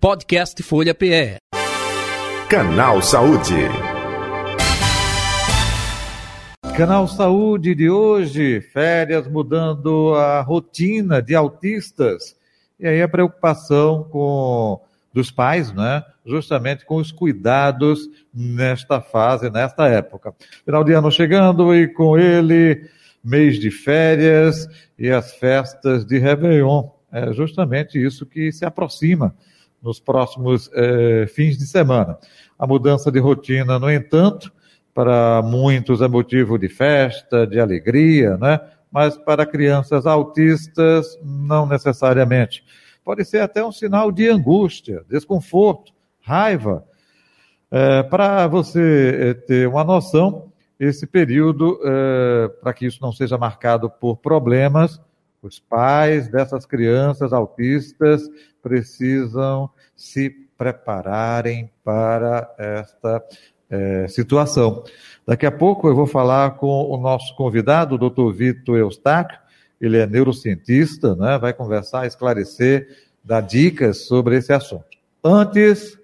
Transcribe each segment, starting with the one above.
Podcast Folha PE. Canal Saúde. Canal Saúde de hoje, férias mudando a rotina de autistas. E aí a preocupação com dos pais, né? Justamente com os cuidados nesta fase, nesta época. Final de ano chegando e com ele mês de férias e as festas de Réveillon. É justamente isso que se aproxima nos próximos eh, fins de semana. A mudança de rotina, no entanto, para muitos é motivo de festa, de alegria, né? Mas para crianças autistas, não necessariamente. Pode ser até um sinal de angústia, desconforto, raiva. É, para você ter uma noção, esse período, é, para que isso não seja marcado por problemas, os pais dessas crianças autistas precisam se prepararem para esta é, situação. Daqui a pouco eu vou falar com o nosso convidado, o doutor Vitor Eustáquio, ele é neurocientista, né? vai conversar, esclarecer, dar dicas sobre esse assunto. Antes,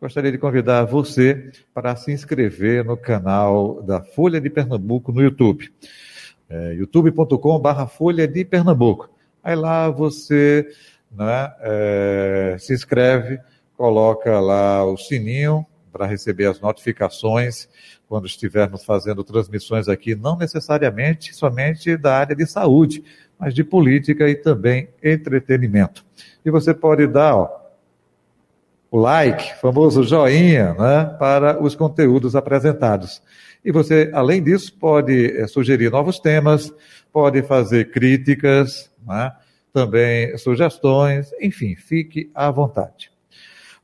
gostaria de convidar você para se inscrever no canal da Folha de Pernambuco no YouTube é, youtube.com.br Folha de Pernambuco. Aí lá você né, é, se inscreve, coloca lá o sininho para receber as notificações quando estivermos fazendo transmissões aqui, não necessariamente somente da área de saúde, mas de política e também entretenimento. E você pode dar ó, o like, famoso joinha, né, para os conteúdos apresentados. E você, além disso, pode é, sugerir novos temas, pode fazer críticas, né? também sugestões, enfim, fique à vontade.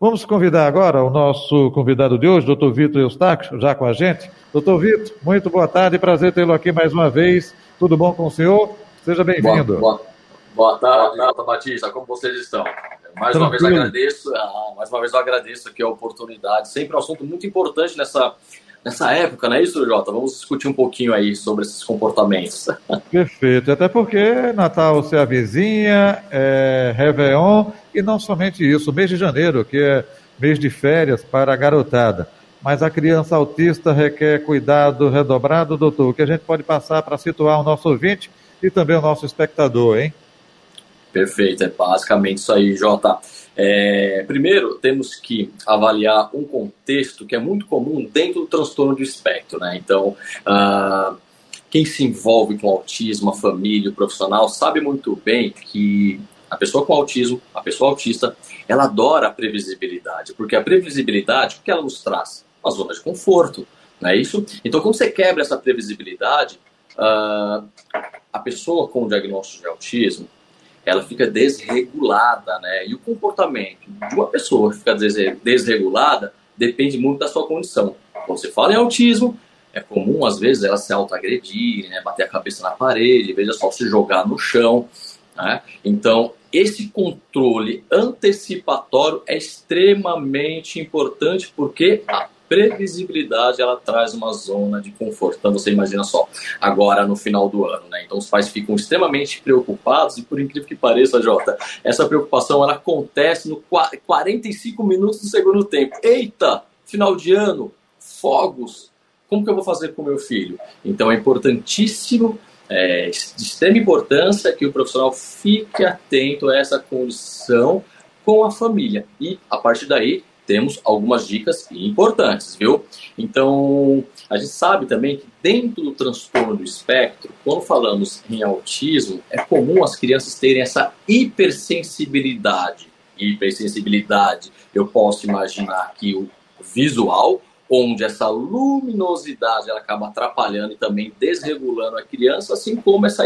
Vamos convidar agora o nosso convidado de hoje, doutor Vitor Eustáquio, já com a gente. Doutor Vitor, muito boa tarde, prazer tê-lo aqui mais uma vez. Tudo bom com o senhor? Seja bem-vindo. Boa, boa, boa tarde, Jota Batista, como vocês estão? Mais Tranquilo. uma vez agradeço, ah, mais uma vez eu agradeço aqui a oportunidade. Sempre um assunto muito importante nessa nessa época, não é isso, Jota? Vamos discutir um pouquinho aí sobre esses comportamentos. Perfeito, até porque Natal se avizinha, é Réveillon, e não somente isso, mês de janeiro, que é mês de férias para a garotada. Mas a criança autista requer cuidado redobrado, doutor, o que a gente pode passar para situar o nosso ouvinte e também o nosso espectador, hein? Perfeito, é basicamente isso aí, Jota. É, primeiro, temos que avaliar um contexto que é muito comum dentro do transtorno do espectro. Né? Então, uh, quem se envolve com autismo, a família, o profissional, sabe muito bem que a pessoa com autismo, a pessoa autista, ela adora a previsibilidade, porque a previsibilidade, o que ela nos traz? Uma zona de conforto, não é isso? Então, quando você quebra essa previsibilidade, uh, a pessoa com o diagnóstico de autismo, ela fica desregulada, né? E o comportamento de uma pessoa que fica desregulada depende muito da sua condição. Quando você fala em autismo, é comum às vezes ela se autoagredir, né? bater a cabeça na parede, veja só se jogar no chão. Né? Então, esse controle antecipatório é extremamente importante porque a previsibilidade ela traz uma zona de conforto. Então você imagina só, agora no final do ano, né? Então os pais ficam extremamente preocupados e por incrível que pareça, Jota, essa preocupação ela acontece no 45 minutos do segundo tempo. Eita, final de ano, fogos. Como que eu vou fazer com meu filho? Então é importantíssimo é, de extrema importância que o profissional fique atento a essa condição com a família. E, a partir daí, temos algumas dicas importantes, viu? Então, a gente sabe também que dentro do transtorno do espectro, quando falamos em autismo, é comum as crianças terem essa hipersensibilidade. Hipersensibilidade, eu posso imaginar que o visual, onde essa luminosidade ela acaba atrapalhando e também desregulando a criança, assim como essa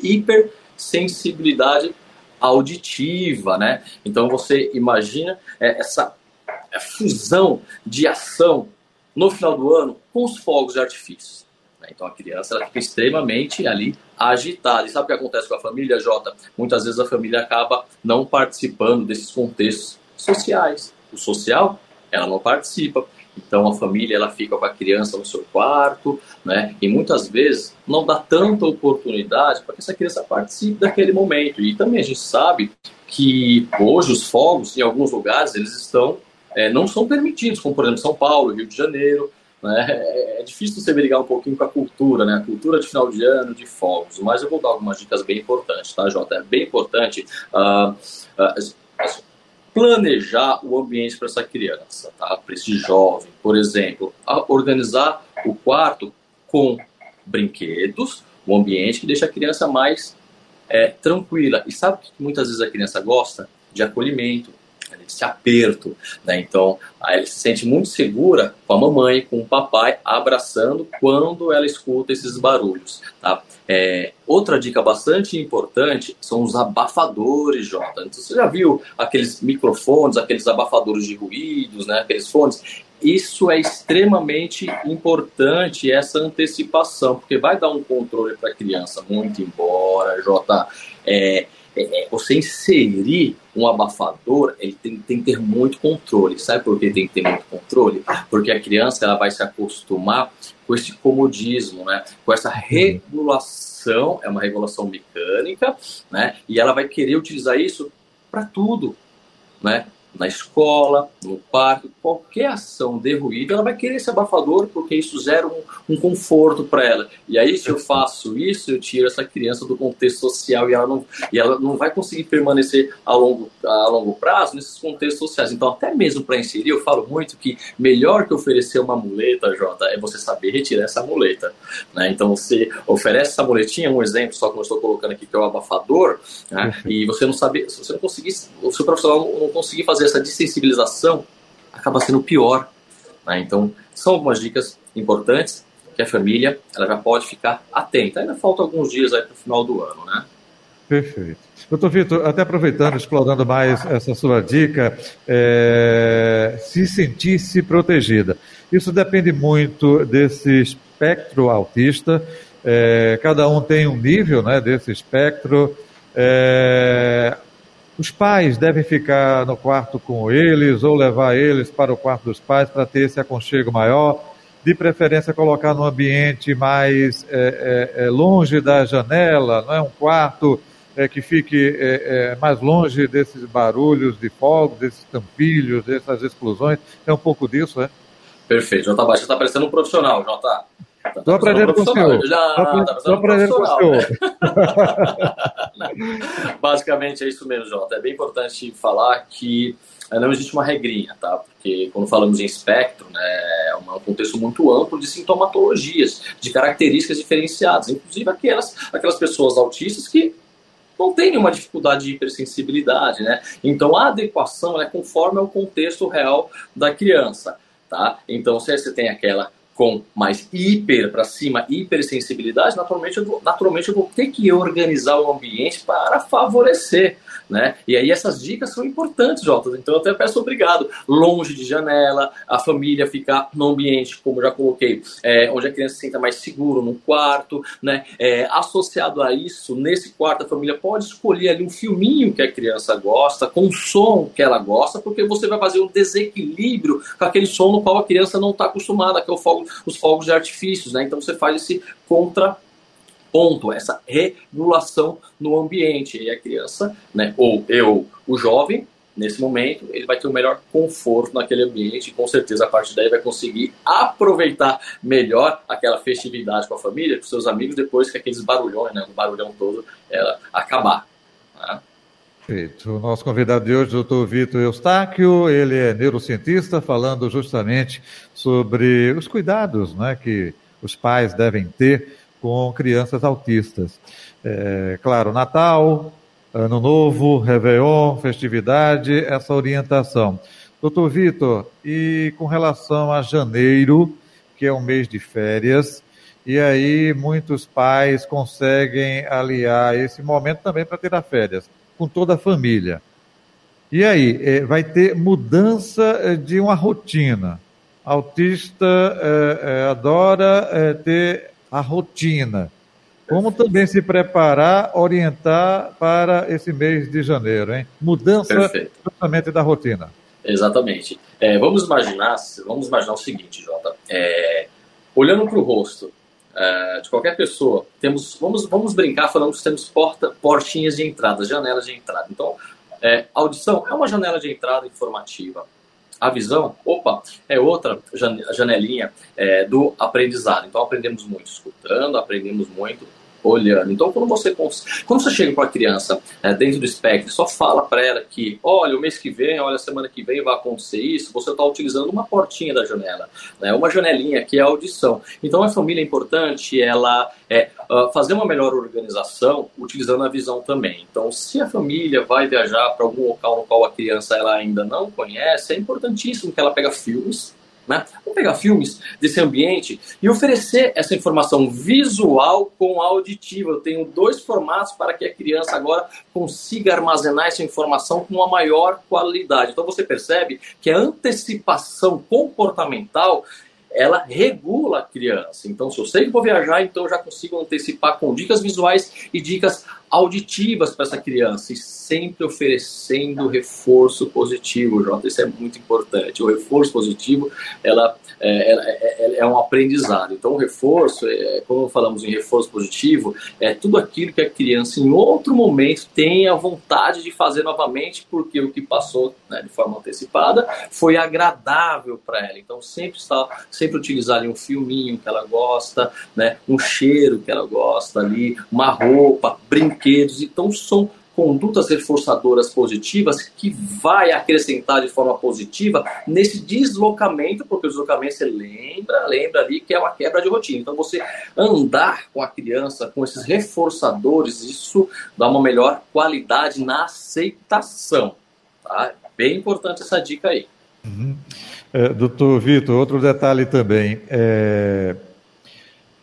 hipersensibilidade auditiva, né? Então você imagina é, essa fusão de ação no final do ano com os fogos de artifício. Né? Então a criança ela fica extremamente ali agitada. E sabe o que acontece com a família, Jota? Muitas vezes a família acaba não participando desses contextos sociais. O social, ela não participa. Então a família ela fica com a criança no seu quarto, né? E muitas vezes não dá tanta oportunidade para que essa criança participe daquele momento. E também a gente sabe que hoje os fogos, em alguns lugares, eles estão é, não são permitidos, como por exemplo São Paulo, Rio de Janeiro. Né? É, é difícil você brigar um pouquinho com a cultura, né? A cultura de final de ano, de fogos. Mas eu vou dar algumas dicas bem importantes, tá, Jota? É bem importante uh, uh, planejar o ambiente para essa criança, tá? Para esse jovem, por exemplo, organizar o quarto com brinquedos, um ambiente que deixa a criança mais é, tranquila. E sabe o que muitas vezes a criança gosta? De acolhimento, esse aperto, né? Então, ela se sente muito segura com a mamãe, com o papai, abraçando quando ela escuta esses barulhos, tá? É, outra dica bastante importante são os abafadores, Jota. Então, você já viu aqueles microfones, aqueles abafadores de ruídos, né? Aqueles fones. Isso é extremamente importante, essa antecipação, porque vai dar um controle para a criança, muito embora, Jota, é, é, é, você inserir um abafador, ele tem, tem, que ter muito controle. Sabe por que tem que ter muito controle? Porque a criança ela vai se acostumar com esse comodismo, né? com essa regulação, é uma regulação mecânica, né? e ela vai querer utilizar isso para tudo. Né? Na escola, no parque, qualquer ação de ruído, ela vai querer esse abafador porque isso gera um, um conforto para ela. E aí, se eu faço isso, eu tiro essa criança do contexto social e ela não, e ela não vai conseguir permanecer a longo, a longo prazo nesses contextos sociais. Então, até mesmo para inserir, eu falo muito que melhor que oferecer uma muleta, Jota, é você saber retirar essa muleta. Né? Então, você oferece essa muletinha, um exemplo só que eu estou colocando aqui, que é o abafador, né? e você não sabe, se você não conseguir, o seu profissional não conseguir fazer essa desensibilização acaba sendo pior. Né? Então, são algumas dicas importantes que a família ela já pode ficar atenta. Ainda faltam alguns dias para o final do ano, né? Perfeito. Doutor Vitor, até aproveitando, explorando mais essa sua dica, é, se sentir-se protegida. Isso depende muito desse espectro autista. É, cada um tem um nível né, desse espectro. É, os pais devem ficar no quarto com eles ou levar eles para o quarto dos pais para ter esse aconchego maior. De preferência, colocar no ambiente mais é, é, é, longe da janela, não é um quarto é, que fique é, é, mais longe desses barulhos de fogo, desses tampilhos, dessas explosões. É um pouco disso, é? Perfeito. Jota Baixo está parecendo um profissional, Jota. Estou aprendendo com o senhor. Estou aprendendo com o senhor. Basicamente é isso mesmo, Jota. É bem importante falar que não existe uma regrinha, tá? Porque quando falamos em espectro, né, é um contexto muito amplo de sintomatologias, de características diferenciadas, inclusive aquelas, aquelas pessoas autistas que não têm uma dificuldade de hipersensibilidade, né? Então a adequação é conforme ao contexto real da criança, tá? Então se você tem aquela com mais hiper para cima, hipersensibilidade, naturalmente eu, vou, naturalmente eu vou ter que organizar o ambiente para favorecer né? E aí essas dicas são importantes, Jota. Então eu até peço obrigado. Longe de janela, a família ficar no ambiente, como já coloquei, é, onde a criança se sinta mais seguro, no quarto, né? É, associado a isso, nesse quarto a família pode escolher ali um filminho que a criança gosta, com o som que ela gosta, porque você vai fazer um desequilíbrio com aquele som no qual a criança não está acostumada, que é fogo, os fogos de artifícios, né? Então você faz esse contra ponto, essa regulação no ambiente. E a criança, né, ou eu, o jovem, nesse momento, ele vai ter o melhor conforto naquele ambiente e com certeza a partir daí vai conseguir aproveitar melhor aquela festividade com a família, com seus amigos, depois que aqueles barulhões, né, o barulhão todo, ela acabar. Né? Perfeito. O nosso convidado de hoje, doutor Vitor Eustáquio, ele é neurocientista, falando justamente sobre os cuidados né, que os pais devem ter com crianças autistas. É, claro, Natal, Ano Novo, Réveillon, festividade, essa orientação. Doutor Vitor, e com relação a janeiro, que é um mês de férias, e aí muitos pais conseguem aliar esse momento também para tirar férias, com toda a família. E aí, é, vai ter mudança é, de uma rotina. Autista é, é, adora é, ter a rotina. Como também se preparar, orientar para esse mês de janeiro, hein? Mudança justamente da rotina. Exatamente. É, vamos imaginar, vamos imaginar o seguinte, Jota. É, olhando para o rosto é, de qualquer pessoa, temos, vamos, vamos brincar falando que temos porta, portinhas de entrada, janelas de entrada. Então, É, audição é uma janela de entrada informativa. A visão, opa, é outra janelinha é, do aprendizado. Então aprendemos muito escutando, aprendemos muito olhando. Então, quando você, quando você chega para a criança é, dentro do espectro, só fala para ela que, olha, o mês que vem, olha, a semana que vem vai acontecer isso, você está utilizando uma portinha da janela, né, uma janelinha que é a audição. Então, a família é importante ela é, fazer uma melhor organização utilizando a visão também. Então, se a família vai viajar para algum local no qual a criança ela ainda não conhece, é importantíssimo que ela pegue filmes né? Vamos pegar filmes desse ambiente e oferecer essa informação visual com auditiva. Eu tenho dois formatos para que a criança agora consiga armazenar essa informação com uma maior qualidade. Então você percebe que a antecipação comportamental ela regula a criança. Então, se eu sei que vou viajar, então eu já consigo antecipar com dicas visuais e dicas auditivas para essa criança e sempre oferecendo reforço positivo, Jota. Isso é muito importante. O reforço positivo, ela é, é, é, é um aprendizado. Então, o reforço, é, quando falamos em reforço positivo, é tudo aquilo que a criança, em outro momento, tem a vontade de fazer novamente, porque o que passou né, de forma antecipada foi agradável para ela. Então, sempre está, sempre utilizar ali um filminho que ela gosta, né, um cheiro que ela gosta ali, uma roupa, brinquedos. Então, são condutas reforçadoras positivas que vai acrescentar de forma positiva nesse deslocamento, porque o deslocamento você lembra, lembra ali que é uma quebra de rotina. Então você andar com a criança com esses reforçadores, isso dá uma melhor qualidade na aceitação. Tá? Bem importante essa dica aí. Uhum. É, doutor Vitor, outro detalhe também. É,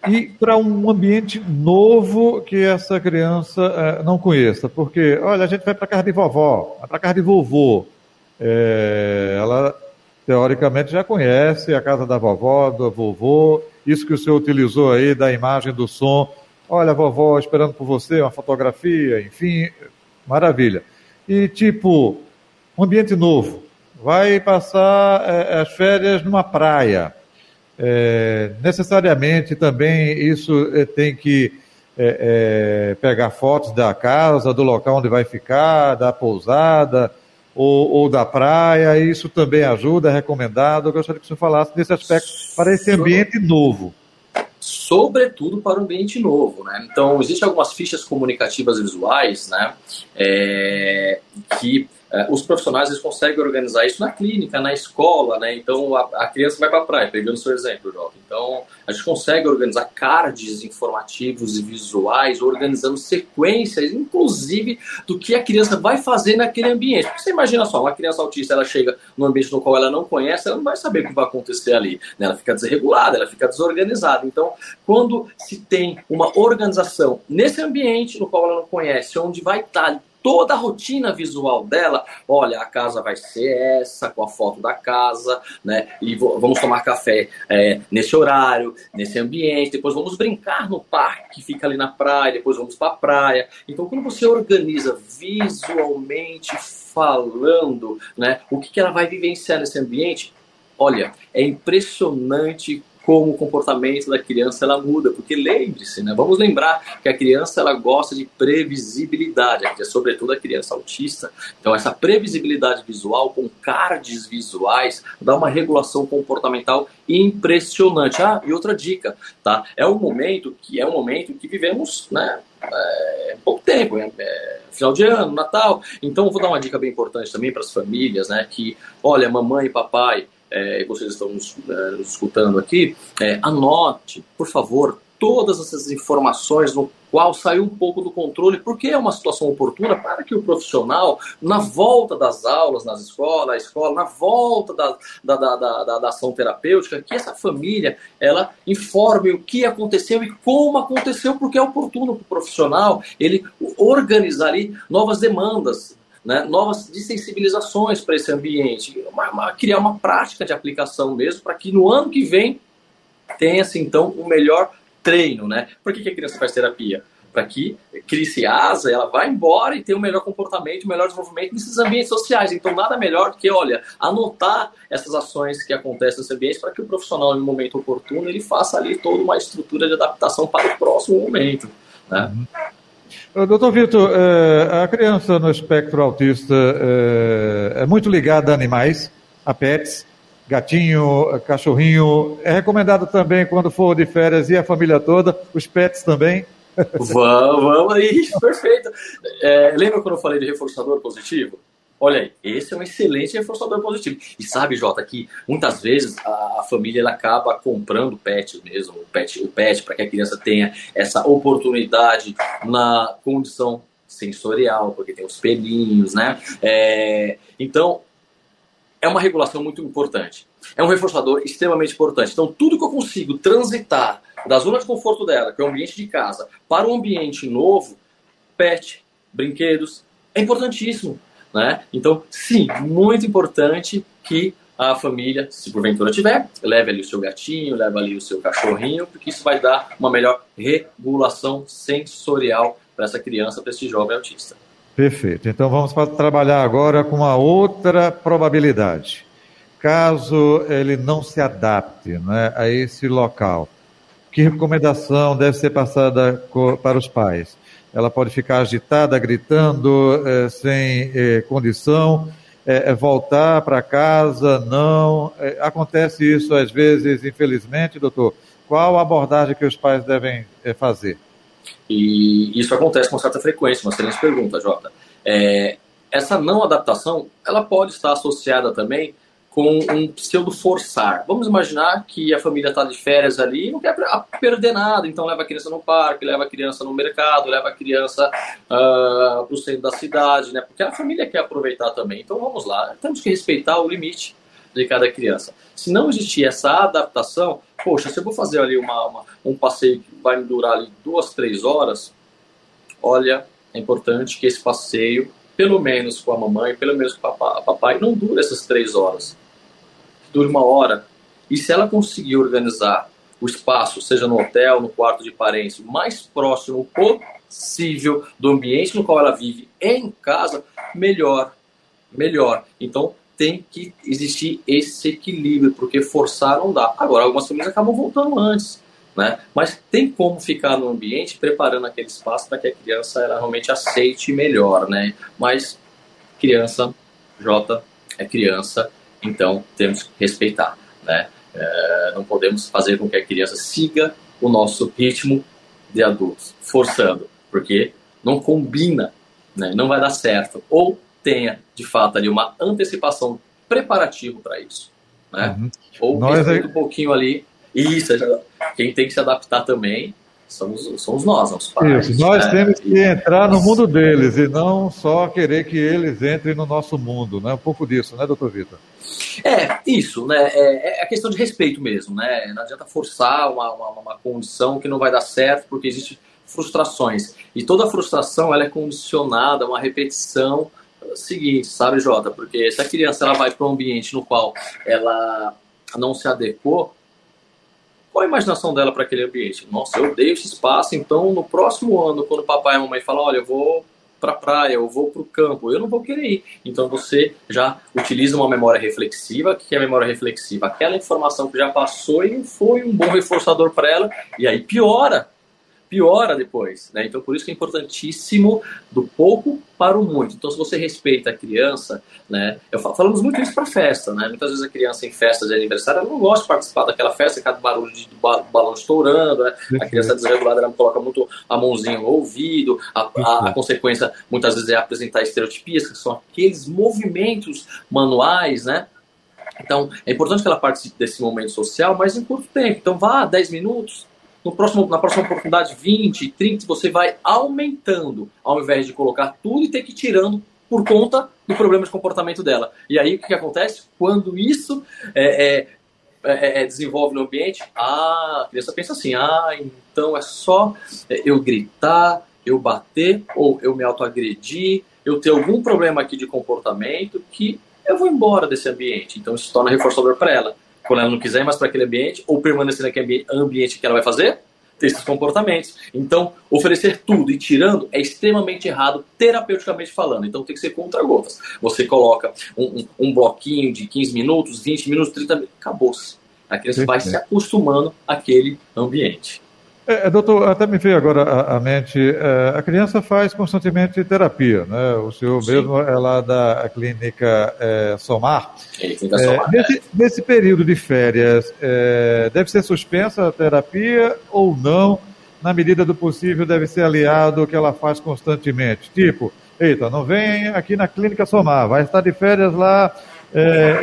e para um ambiente novo que essa criança é, não conheça. Porque, olha, a gente vai para casa de vovó, vai para casa de vovô. É, ela, teoricamente, já conhece a casa da vovó, do vovô, isso que o senhor utilizou aí da imagem, do som. Olha, vovó esperando por você, uma fotografia, enfim, maravilha. E, tipo, um ambiente novo. Vai passar é, as férias numa praia é, necessariamente também isso é, tem que é, é, pegar fotos da casa, do local onde vai ficar, da pousada ou, ou, da praia, isso também ajuda, é recomendado. Eu gostaria que você falasse desse aspecto para esse ambiente novo. Sobretudo para o ambiente novo, né? Então, existem algumas fichas comunicativas visuais, né? É, que os profissionais eles conseguem organizar isso na clínica, na escola, né? Então a, a criança vai para a praia, pegando seu exemplo, Jota. Então a gente consegue organizar cards informativos e visuais, organizando sequências, inclusive do que a criança vai fazer naquele ambiente. Porque você imagina só, uma criança autista ela chega num ambiente no qual ela não conhece, ela não vai saber o que vai acontecer ali. Né? Ela fica desregulada, ela fica desorganizada. Então, quando se tem uma organização nesse ambiente no qual ela não conhece, onde vai estar toda a rotina visual dela. Olha, a casa vai ser essa, com a foto da casa, né? E vamos tomar café é, nesse horário, nesse ambiente. Depois vamos brincar no parque que fica ali na praia. Depois vamos para a praia. Então, quando você organiza visualmente falando, né? O que, que ela vai vivenciar nesse ambiente? Olha, é impressionante como o comportamento da criança ela muda, porque lembre-se, né? Vamos lembrar que a criança ela gosta de previsibilidade, é sobretudo a criança autista. Então essa previsibilidade visual com cards visuais dá uma regulação comportamental impressionante. Ah, e outra dica, tá? É um momento que é um momento que vivemos, né? É, pouco tempo, é, é, final de ano, Natal. Então, vou dar uma dica bem importante também para as famílias, né? Que, olha, mamãe e papai, é, vocês estão nos, é, nos escutando aqui, é, anote, por favor, todas essas informações no qual saiu um pouco do controle, porque é uma situação oportuna para que o profissional, na volta das aulas nas escolas, na escola, na volta da, da, da, da, da ação terapêutica, que essa família ela informe o que aconteceu e como aconteceu, porque é oportuno para o profissional ele organizar ali novas demandas, né, novas desensibilizações para esse ambiente, uma, uma, criar uma prática de aplicação mesmo, para que no ano que vem tenha-se então o melhor treino. Né? Por que, que a criança faz terapia? Para que crie-se asa, ela vá embora e tenha um melhor comportamento, um melhor desenvolvimento nesses ambientes sociais. Então, nada melhor do que, olha, anotar essas ações que acontecem nesse ambiente para que o profissional, no momento oportuno, ele faça ali toda uma estrutura de adaptação para o próximo momento. Né? Uhum. Doutor Vitor, a criança no espectro autista é muito ligada a animais, a pets, gatinho, cachorrinho. É recomendado também, quando for de férias, e a família toda, os pets também? Vamos, vamos aí, perfeito. É, lembra quando eu falei de reforçador positivo? Olha aí, esse é um excelente reforçador positivo. E sabe, Jota, que muitas vezes a, família ela acaba comprando pet mesmo, o pet, o pet para que a criança tenha essa oportunidade na condição sensorial, porque tem os pelinhos, né? É, então, é uma regulação muito importante. É um reforçador extremamente importante. Então, tudo que eu consigo transitar da zona de conforto dela, que é o ambiente de casa, para um ambiente novo, pet, brinquedos, é importantíssimo. Né? Então, sim, muito importante que a família, se porventura tiver, leve ali o seu gatinho, leve ali o seu cachorrinho, porque isso vai dar uma melhor regulação sensorial para essa criança, para esse jovem autista. Perfeito. Então vamos trabalhar agora com uma outra probabilidade. Caso ele não se adapte né, a esse local, que recomendação deve ser passada para os pais? Ela pode ficar agitada, gritando, eh, sem eh, condição, eh, voltar para casa, não. acontece isso às vezes, infelizmente, doutor. Qual a abordagem que os pais devem fazer? E isso acontece com certa frequência, uma excelente pergunta, Jota. É, essa não adaptação, ela pode estar associada também com um pseudo forçar. Vamos imaginar que a família está de férias ali não quer perder nada, então leva a criança no parque, leva a criança no mercado, leva a criança uh, para o centro da cidade, né? Porque a família quer aproveitar também. Então vamos lá, temos que respeitar o limite de cada criança. Se não existir essa adaptação, poxa, se eu vou fazer ali uma, uma, um passeio que vai durar ali duas, três horas, olha, é importante que esse passeio, pelo menos com a mamãe, pelo menos com a papai, não dure essas três horas. Dure uma hora. E se ela conseguir organizar o espaço, seja no hotel, no quarto de parentes, mais próximo possível do ambiente no qual ela vive em casa, melhor. Melhor. Então, tem que existir esse equilíbrio, porque forçar não dá. Agora, algumas famílias acabam voltando antes, né? Mas tem como ficar no ambiente preparando aquele espaço para que a criança ela realmente aceite melhor, né? Mas criança, J é criança, então temos que respeitar, né? É, não podemos fazer com que a criança siga o nosso ritmo de adultos, forçando, porque não combina, né? não vai dar certo. Ou tenha, de fato, ali uma antecipação preparativo para isso. Né? Uhum. Ou nós aí... um pouquinho ali. Isso, quem tem que se adaptar também somos, somos nós, os pais. Isso, nós né? temos que entrar no mundo deles e não só querer que eles entrem no nosso mundo, né? Um pouco disso, né, doutor Vitor? É, isso, né? É, é a questão de respeito mesmo, né? Não adianta forçar uma, uma, uma condição que não vai dar certo, porque existe frustrações. E toda frustração ela é condicionada a uma repetição seguinte, sabe, Jota? Porque se a criança ela vai para um ambiente no qual ela não se adequou, qual a imaginação dela para aquele ambiente? Nossa, eu odeio esse espaço, então no próximo ano, quando o papai e a mamãe falam, olha, eu vou para a praia, eu vou para o campo, eu não vou querer ir. Então você já utiliza uma memória reflexiva. Que é memória reflexiva? Aquela informação que já passou e foi um bom reforçador para ela, e aí piora piora depois, né? Então por isso que é importantíssimo do pouco para o muito. Então se você respeita a criança, né? Eu falo, falamos muito isso para festa, né? Muitas vezes a criança em festa de aniversário ela não gosta de participar daquela festa, cada barulho de balão estourando, né? A criança desregulada ela coloca muito a mãozinha no ouvido, a, a, a consequência muitas vezes é apresentar estereotipias, que são aqueles movimentos manuais, né? Então, é importante que ela participe desse momento social, mas em curto tempo. Então, vá 10 minutos, no próximo, na próxima oportunidade, 20, 30, você vai aumentando, ao invés de colocar tudo e ter que ir tirando por conta do problema de comportamento dela. E aí o que, acontece? Quando isso é, é, é, é desenvolve no ambiente, a criança pensa assim: ah, então é só é, eu gritar, eu bater, ou eu me autoagredir, eu ter algum problema aqui de comportamento que eu vou embora desse ambiente. Então isso se torna reforçador para ela quando ela não quiser mais para aquele ambiente, ou permanecer naquele ambiente que ela vai fazer, ter esses comportamentos. Então, oferecer tudo e tirando é extremamente errado, terapeuticamente falando. Então, tem que ser contra-gotas. Você coloca um, um, um, bloquinho de 15 minutos, 20 minutos, 30 minutos, acabou-se. A criança vai se acostumando àquele ambiente. É, doutor, até me veio agora à, mente, é, a criança faz constantemente terapia, né? O senhor Sim. mesmo é lá da clínica é, Somar. É, clínica Somar nesse, nesse, período de férias, deve ser suspensa a terapia ou não? Na medida do possível, deve ser aliado o que ela faz constantemente. Tipo, eita, não vem aqui na clínica Somar, vai estar de férias lá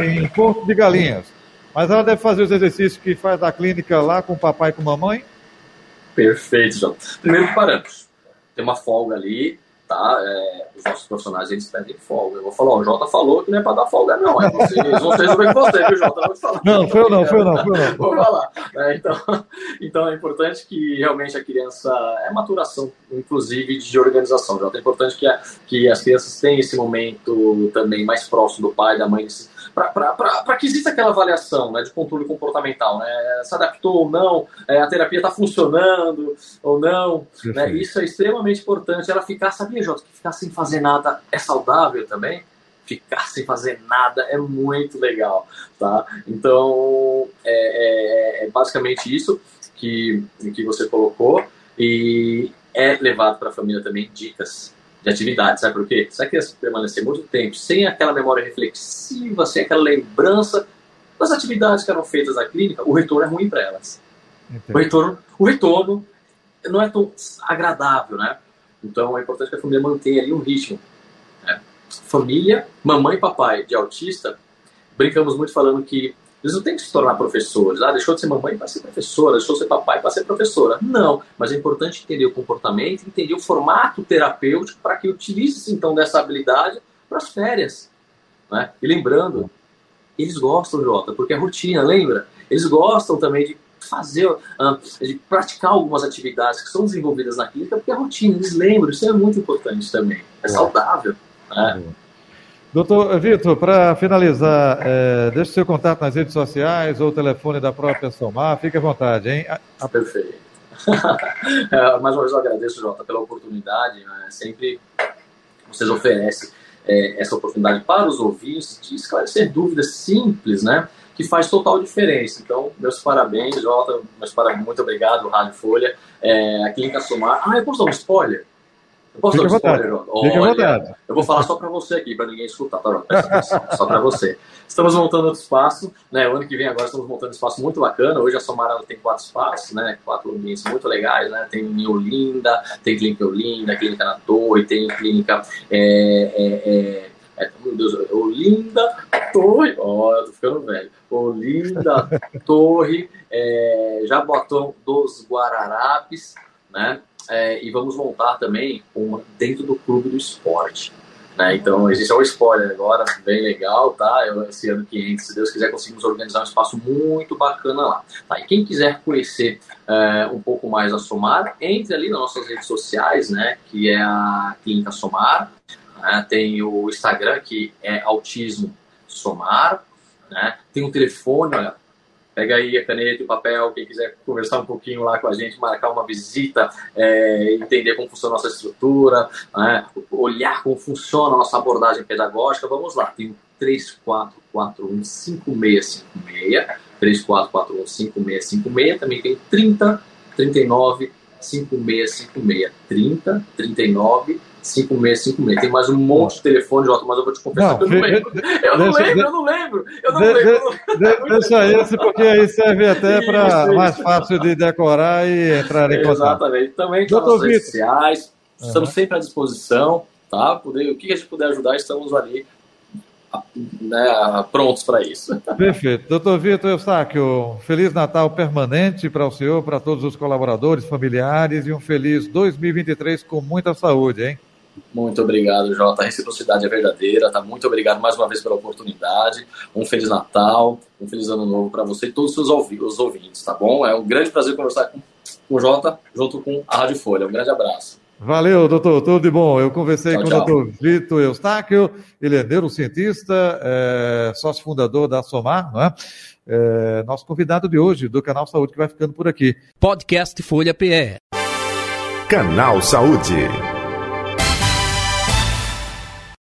em Porto de Galinhas. Mas ela deve fazer os exercícios que faz da clínica lá com o papai e com a mamãe? Perfeito, João. Primeiro paramos. Tem uma folga ali, tá? É, os nossos profissionais, eles pedem folga. Eu vou falar, ó, o Jota falou que não é para dar folga, não. É vocês, vão resolver com você, viu, Jota? Vou falar. Não, foi eu não, foi eu não, foi eu não. Vou falar. É, então, então é importante que realmente a criança, é maturação, inclusive, de organização, Jota. É importante que, a, que as crianças tenham esse momento também mais próximo do pai, da mãe, para que exista aquela avaliação né, de controle comportamental, né? Se adaptou ou não, é, a terapia está funcionando ou não. Né? Isso é extremamente importante. Ela ficar, sabia, Jota, que ficar sem fazer nada é saudável também? Ficar sem fazer nada é muito legal, tá? Então, é, é, é basicamente isso que, que você colocou e é levado para a família também dicas de atividade, sabe por quê? Se a criança permanecer muito tempo sem aquela memória reflexiva, sem aquela lembrança das atividades que eram feitas na clínica, o retorno é ruim para elas. O retorno, o retorno não é tão agradável, né? Então é importante que a família mantenha ali um ritmo. Né? Família, mamãe e papai de autista, brincamos muito falando que eles não têm que se tornar professores. Ah, deixou de ser mamãe para ser professora, deixou de ser papai para ser professora. Não, mas é importante entender o comportamento, entender o formato terapêutico para que utilize então dessa habilidade para as férias. Né? E lembrando, eles gostam, Jota, porque é rotina, lembra? Eles gostam também de fazer, ah, de praticar algumas atividades que são desenvolvidas na clínica, porque é rotina, eles lembram, isso é muito importante também. É saudável. Né? Doutor Vitor, para finalizar, é, deixe seu contato nas redes sociais ou o telefone da própria Somar, fique à vontade, hein? A... Perfeito. é, mais uma vez eu agradeço, Jota, pela oportunidade. Né? Sempre vocês oferecem é, essa oportunidade para os ouvintes de esclarecer dúvidas simples, né? Que faz total diferença. Então, meus parabéns, Jota, meus parabéns, muito obrigado, Rádio Folha. É, a Clínica Somar. Ah, eu posso dar um spoiler? Eu posso Fica dar um spoiler? Olha, eu vou falar só para você aqui, para ninguém escutar, tá, Só para você. Estamos montando outro espaço, né? O ano que vem agora estamos montando um espaço muito bacana. Hoje a Somara tem quatro espaços, né? Quatro ambientes muito legais, né? Tem em Olinda, tem clínica Olinda, clínica na Torre, tem clínica é, é, é, é, meu Deus, Olinda, Torre, ó, oh, tô ficando velho. Olinda, Torre, é, Jabotão dos Guararapes, né? é, e vamos montar também uma dentro do clube do esporte. Né? Então, existe um spoiler agora, bem legal, tá? Eu, esse ano que entra, se Deus quiser, conseguimos organizar um espaço muito bacana lá. Tá? E quem quiser conhecer é, um pouco mais a Somar, entre ali nas nossas redes sociais, né? Que é a Clínica Somar. Né? Tem o Instagram, que é Autismo Somar. Né? Tem um telefone, olha, Pega aí a caneta e o papel, quem quiser conversar um pouquinho lá com a gente, marcar uma visita, é, entender como funciona a nossa estrutura, né, olhar como funciona a nossa abordagem pedagógica, vamos lá. Tem 3441 5656, 3441 5656, também tem 30 39 5656, 30 39 5656. Tem mais um monte de telefone, Jota, mas eu vou te confessar não, que eu não lembro. Eu não deixa, lembro, eu não lembro. Eu não de, lembro. De, deixa esse, porque aí serve até para mais fácil de decorar e entrar em contato. Exatamente. Também nas redes sociais. Estamos uhum. sempre à disposição. Tá? Poder, o que a gente puder ajudar, estamos ali né, prontos para isso. Perfeito. Doutor Vitor Eustáquio, Feliz Natal permanente para o senhor, para todos os colaboradores, familiares e um feliz 2023 com muita saúde, hein? Muito obrigado, Jota. A reciprocidade é verdadeira, tá? Muito obrigado mais uma vez pela oportunidade. Um Feliz Natal, um Feliz Ano Novo para você e todos os seus ouvintes, tá bom? É um grande prazer conversar com, com o Jota, junto com a Rádio Folha. Um grande abraço. Valeu, doutor, tudo de bom. Eu conversei tchau, com tchau. o doutor Vitor Eustáquio, ele é neurocientista, é, sócio fundador da Somar, não é? é? nosso convidado de hoje do Canal Saúde, que vai ficando por aqui. Podcast Folha PE. Canal Saúde.